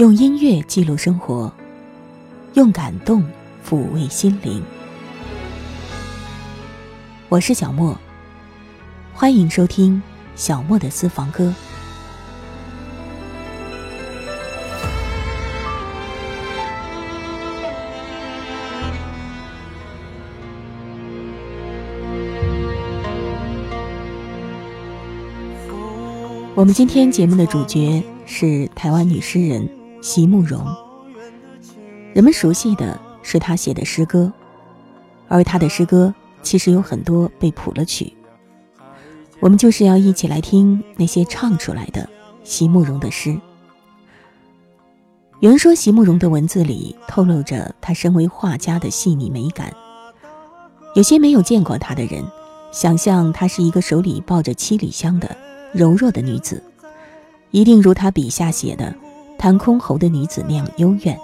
用音乐记录生活，用感动抚慰心灵。我是小莫，欢迎收听小莫的私房歌。我们今天节目的主角是台湾女诗人席慕容。人们熟悉的是她写的诗歌，而她的诗歌其实有很多被谱了曲。我们就是要一起来听那些唱出来的席慕容的诗。有人说，席慕容的文字里透露着她身为画家的细腻美感。有些没有见过她的人，想象她是一个手里抱着七里香的。柔弱的女子，一定如他笔下写的“弹箜篌的女子”那样幽怨。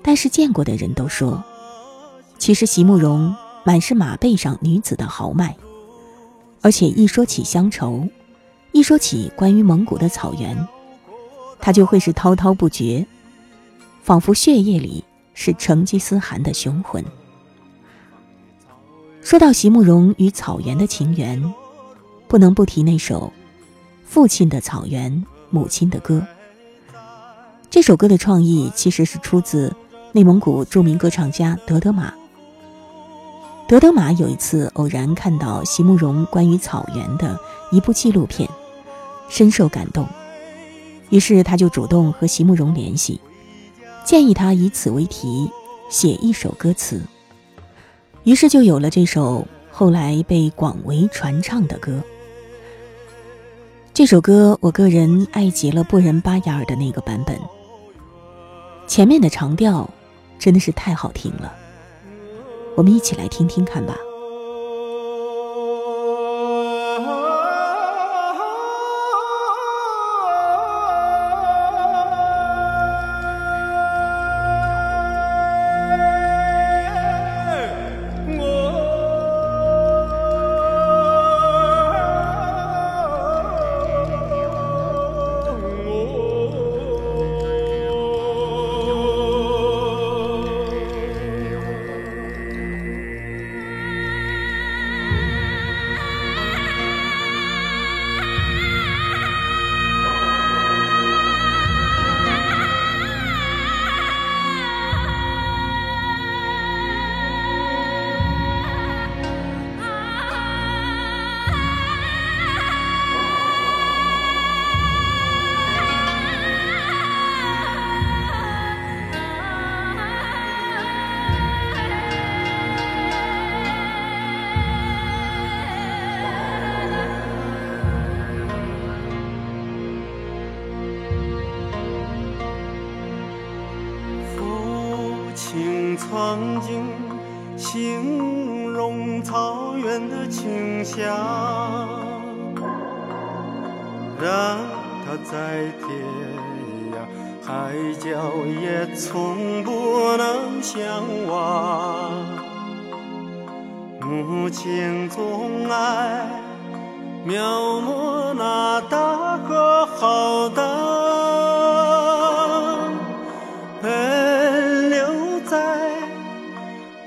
但是见过的人都说，其实席慕容满是马背上女子的豪迈，而且一说起乡愁，一说起关于蒙古的草原，她就会是滔滔不绝，仿佛血液里是成吉思汗的雄浑。说到席慕容与草原的情缘。不能不提那首《父亲的草原，母亲的歌》。这首歌的创意其实是出自内蒙古著名歌唱家德德玛。德德玛有一次偶然看到席慕容关于草原的一部纪录片，深受感动，于是他就主动和席慕容联系，建议他以此为题写一首歌词，于是就有了这首后来被广为传唱的歌。这首歌，我个人爱极了布仁巴雅尔的那个版本。前面的长调真的是太好听了，我们一起来听听看吧。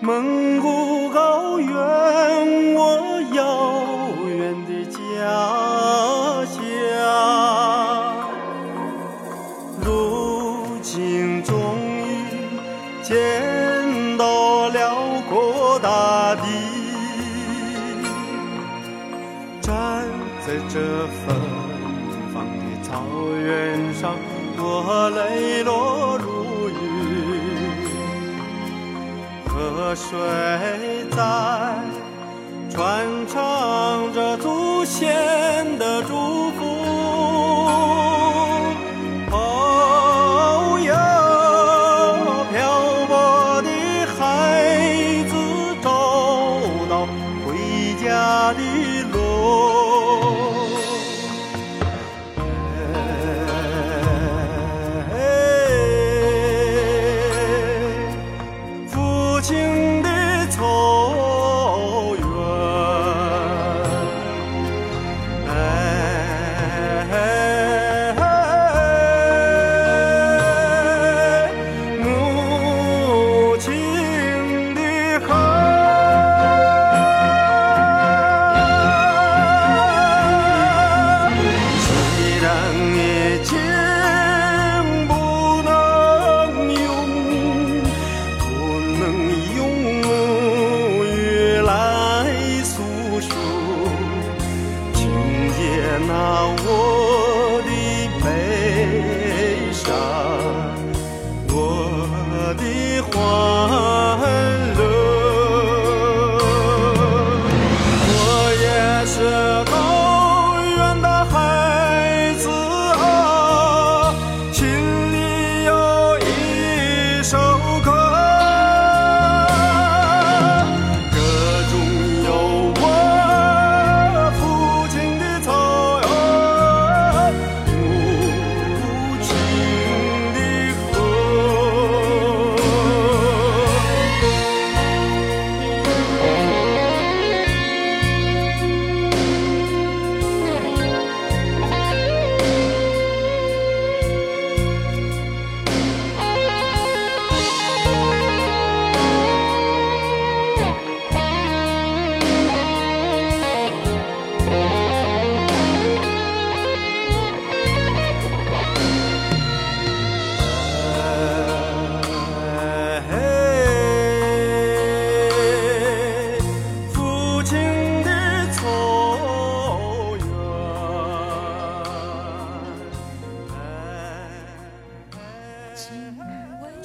蒙古河水在传唱着祖先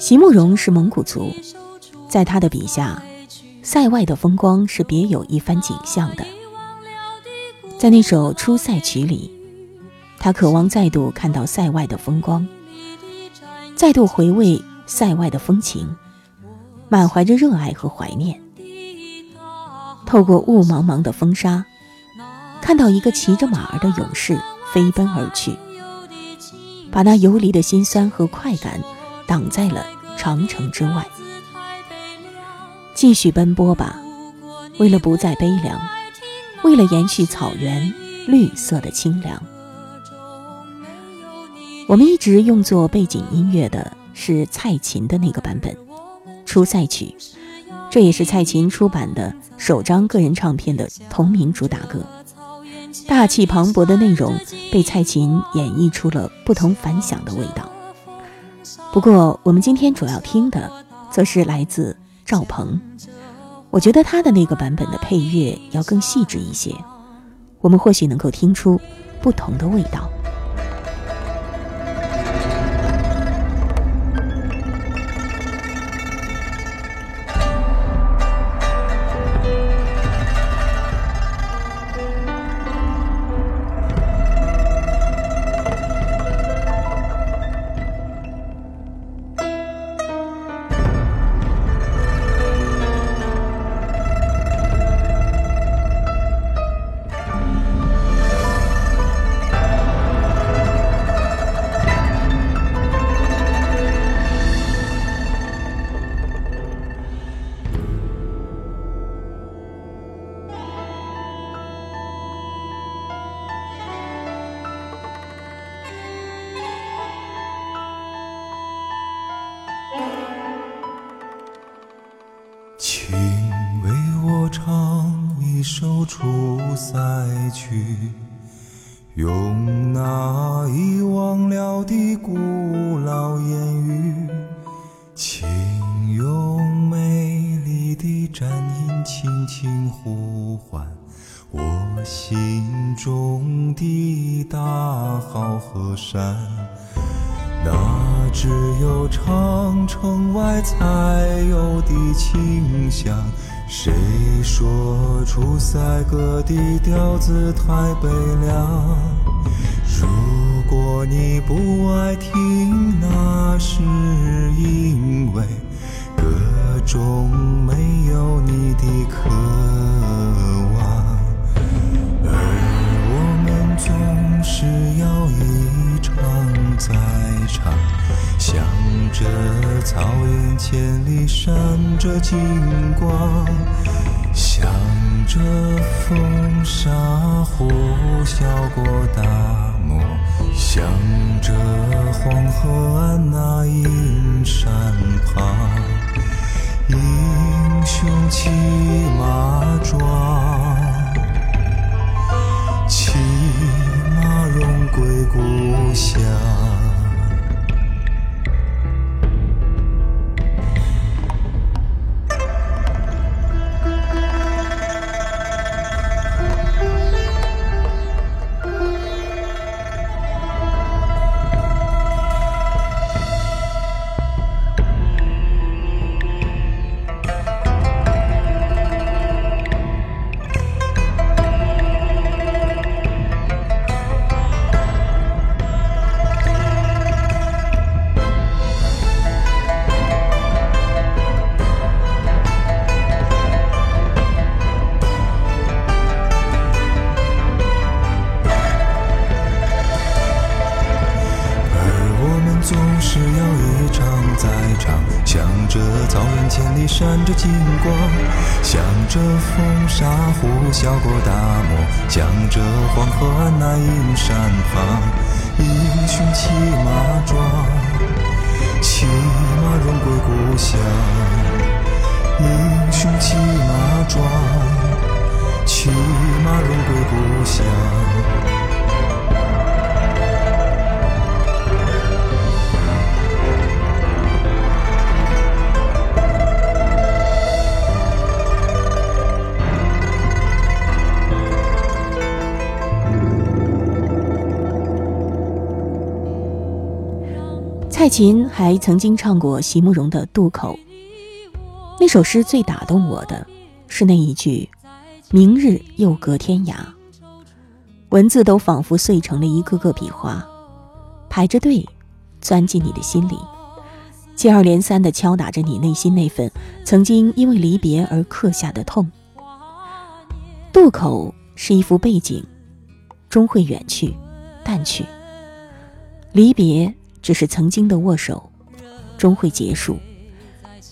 席慕容是蒙古族，在他的笔下，塞外的风光是别有一番景象的。在那首《出塞曲》里，他渴望再度看到塞外的风光，再度回味塞外的风情，满怀着热爱和怀念。透过雾茫茫的风沙，看到一个骑着马儿的勇士飞奔而去，把那游离的辛酸和快感挡在了长城之外。继续奔波吧，为了不再悲凉，为了延续草原绿色的清凉。我们一直用作背景音乐的是蔡琴的那个版本《出塞曲》，这也是蔡琴出版的首张个人唱片的同名主打歌。大气磅礴的内容被蔡琴演绎出了不同凡响的味道。不过，我们今天主要听的，则是来自赵鹏。我觉得他的那个版本的配乐要更细致一些，我们或许能够听出不同的味道。出塞曲，用那遗忘了的古老言语，请用美丽的战音轻轻呼唤我心中的大好河山。那只有长城外才有的清香。谁说出塞歌的调子太悲凉？如果你不爱听，那是因为歌中没有你的渴望。而我们总是要一场再唱，着草原千里闪着金光，向着风沙呼啸过大漠，向着黄河岸那阴山旁，英雄骑马壮。骑马荣归故乡。闪着金光，向着风沙呼啸过大漠，向着黄河岸那阴山旁，英雄骑马壮，骑马荣归故乡。英雄骑马壮，骑马荣归故乡。蔡琴还曾经唱过席慕容的《渡口》，那首诗最打动我的是那一句“明日又隔天涯”，文字都仿佛碎成了一个个笔画，排着队，钻进你的心里，接二连三地敲打着你内心那份曾经因为离别而刻下的痛。渡口是一幅背景，终会远去，淡去，离别。只是曾经的握手，终会结束；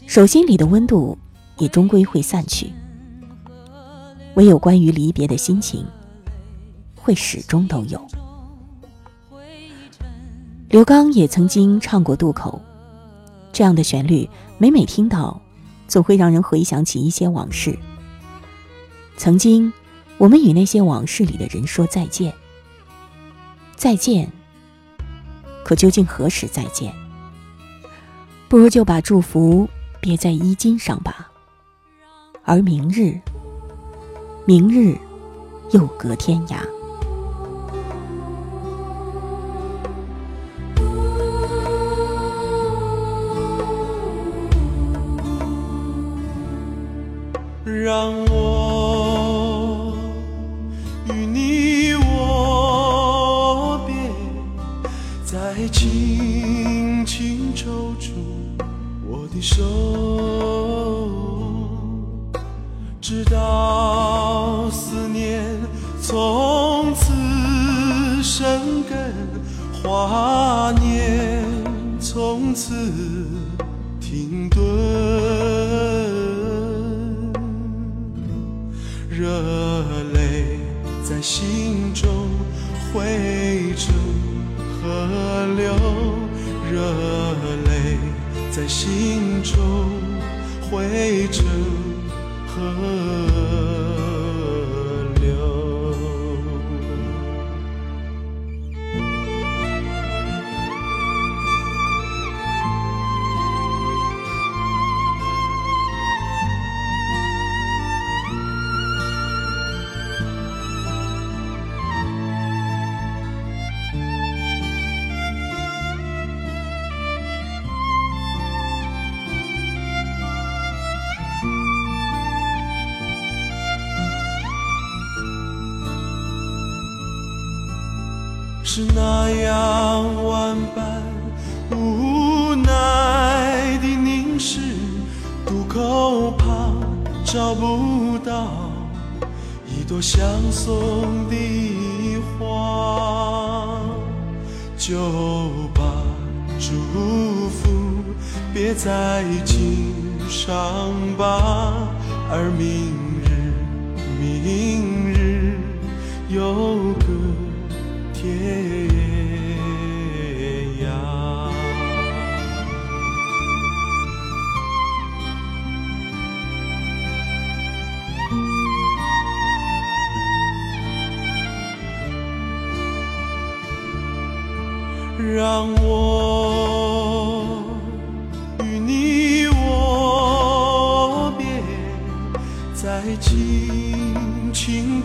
手心里的温度也终归会散去。唯有关于离别的心情，会始终都有。刘刚也曾经唱过《渡口》，这样的旋律，每每听到，总会让人回想起一些往事。曾经，我们与那些往事里的人说再见，再见。可究竟何时再见？不如就把祝福别在衣襟上吧。而明日，明日又隔天涯。让我轻轻抽出我的手，直到思念从此生根，华心中汇成是那样万般无奈的凝视，渡口旁找不到一朵相送的花，就把祝福别在襟上吧，而明日，明日又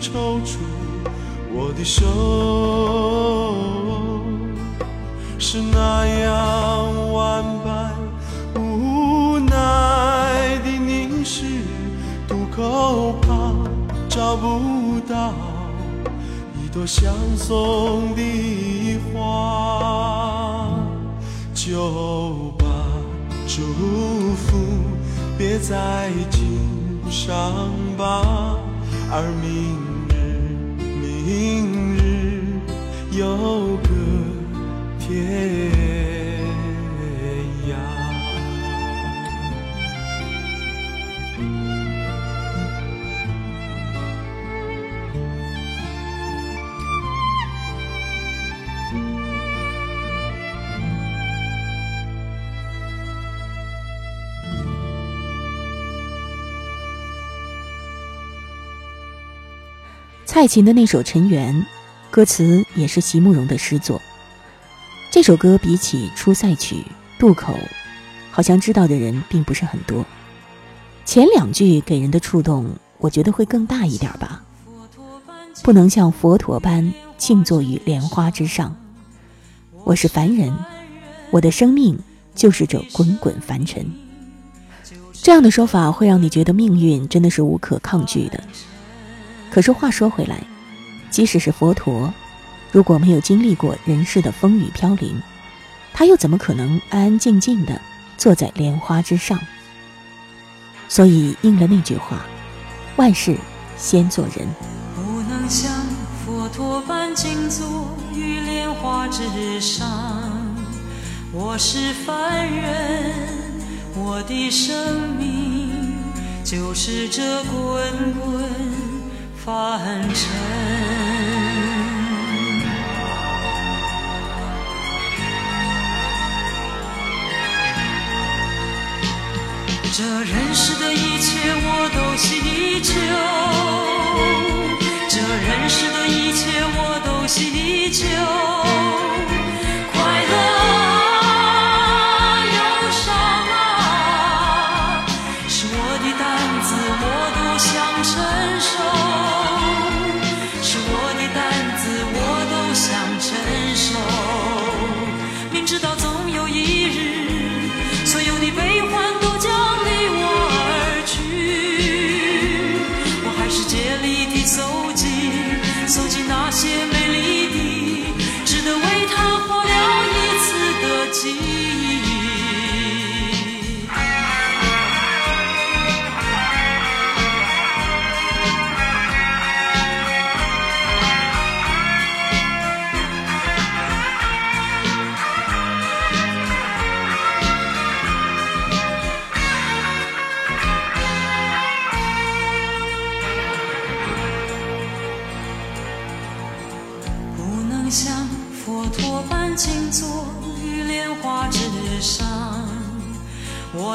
抽出我的手。是那样万般无奈的凝视，渡口旁找不到一朵相送的花，就把祝福别在襟上吧，而明明日有个。天蔡琴的那首《尘缘》，歌词也是席慕容的诗作。这首歌比起《出塞曲》《渡口》，好像知道的人并不是很多。前两句给人的触动，我觉得会更大一点吧。不能像佛陀般静坐于莲花之上。我是凡人，我的生命就是这滚滚凡尘。这样的说法会让你觉得命运真的是无可抗拒的。可是话说回来，即使是佛陀，如果没有经历过人世的风雨飘零，他又怎么可能安安静静的坐在莲花之上？所以应了那句话：万事先做人。不能像佛陀般静坐于莲花之上，我是凡人。我的生命就是这滚滚凡尘，这人世的一切我都祈求，这人世的一切我都祈求。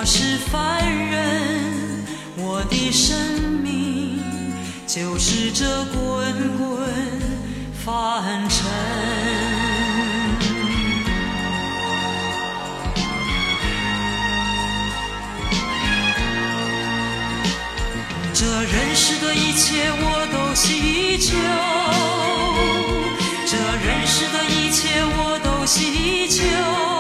是凡人，我的生命就是这滚滚凡尘。这人世的一切我都希求，这人世的一切我都希求。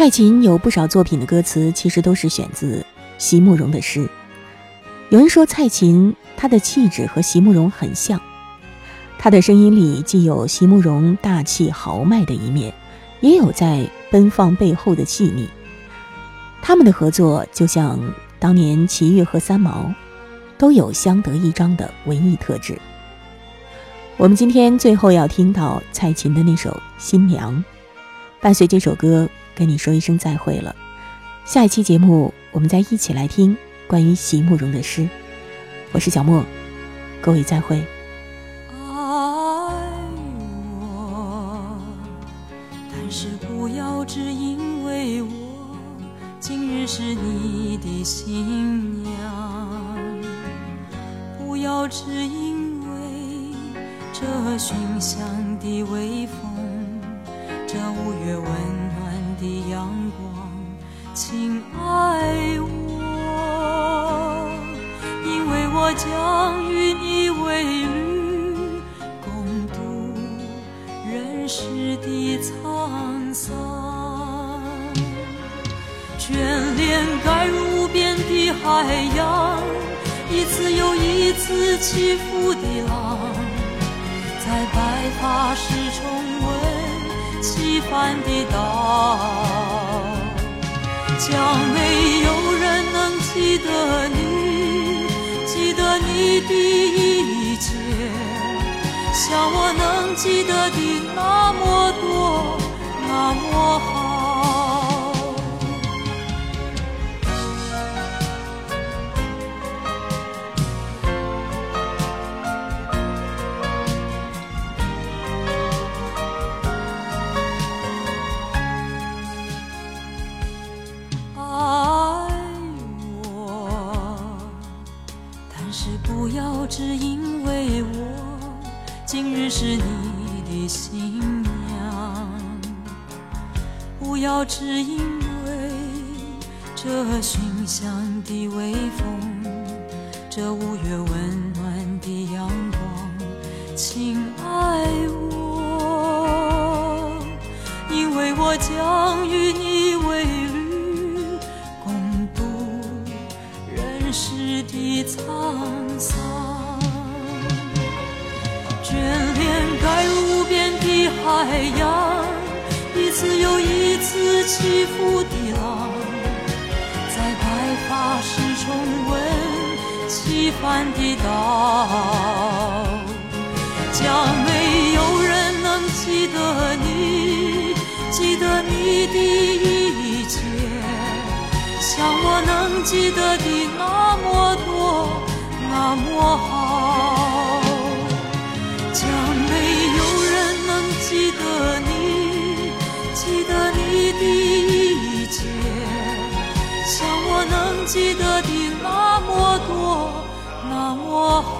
蔡琴有不少作品的歌词，其实都是选自席慕容的诗。有人说蔡琴她的气质和席慕容很像，她的声音里既有席慕容大气豪迈的一面，也有在奔放背后的细腻。他们的合作就像当年齐豫和三毛，都有相得益彰的文艺特质。我们今天最后要听到蔡琴的那首《新娘》，伴随这首歌。跟你说一声再会了，下一期节目我们再一起来听关于席慕容的诗。我是小莫，各位再会。一次起伏的浪，在白发时重温起帆的岛。将没有人能记得你，记得你的一切，像我能记得的那么多，那么好。今日是你的新娘，不要只因为这熏香的微风，这五月温暖的阳光，亲爱我，因为我将与你为侣，共度人世的沧桑。眷恋该无边的海洋，一次又一次起伏的浪，在白发时重温起帆的岛。将没有人能记得你，记得你的一切，像我能记得的那么多，那么好。记得的那么多，那么好。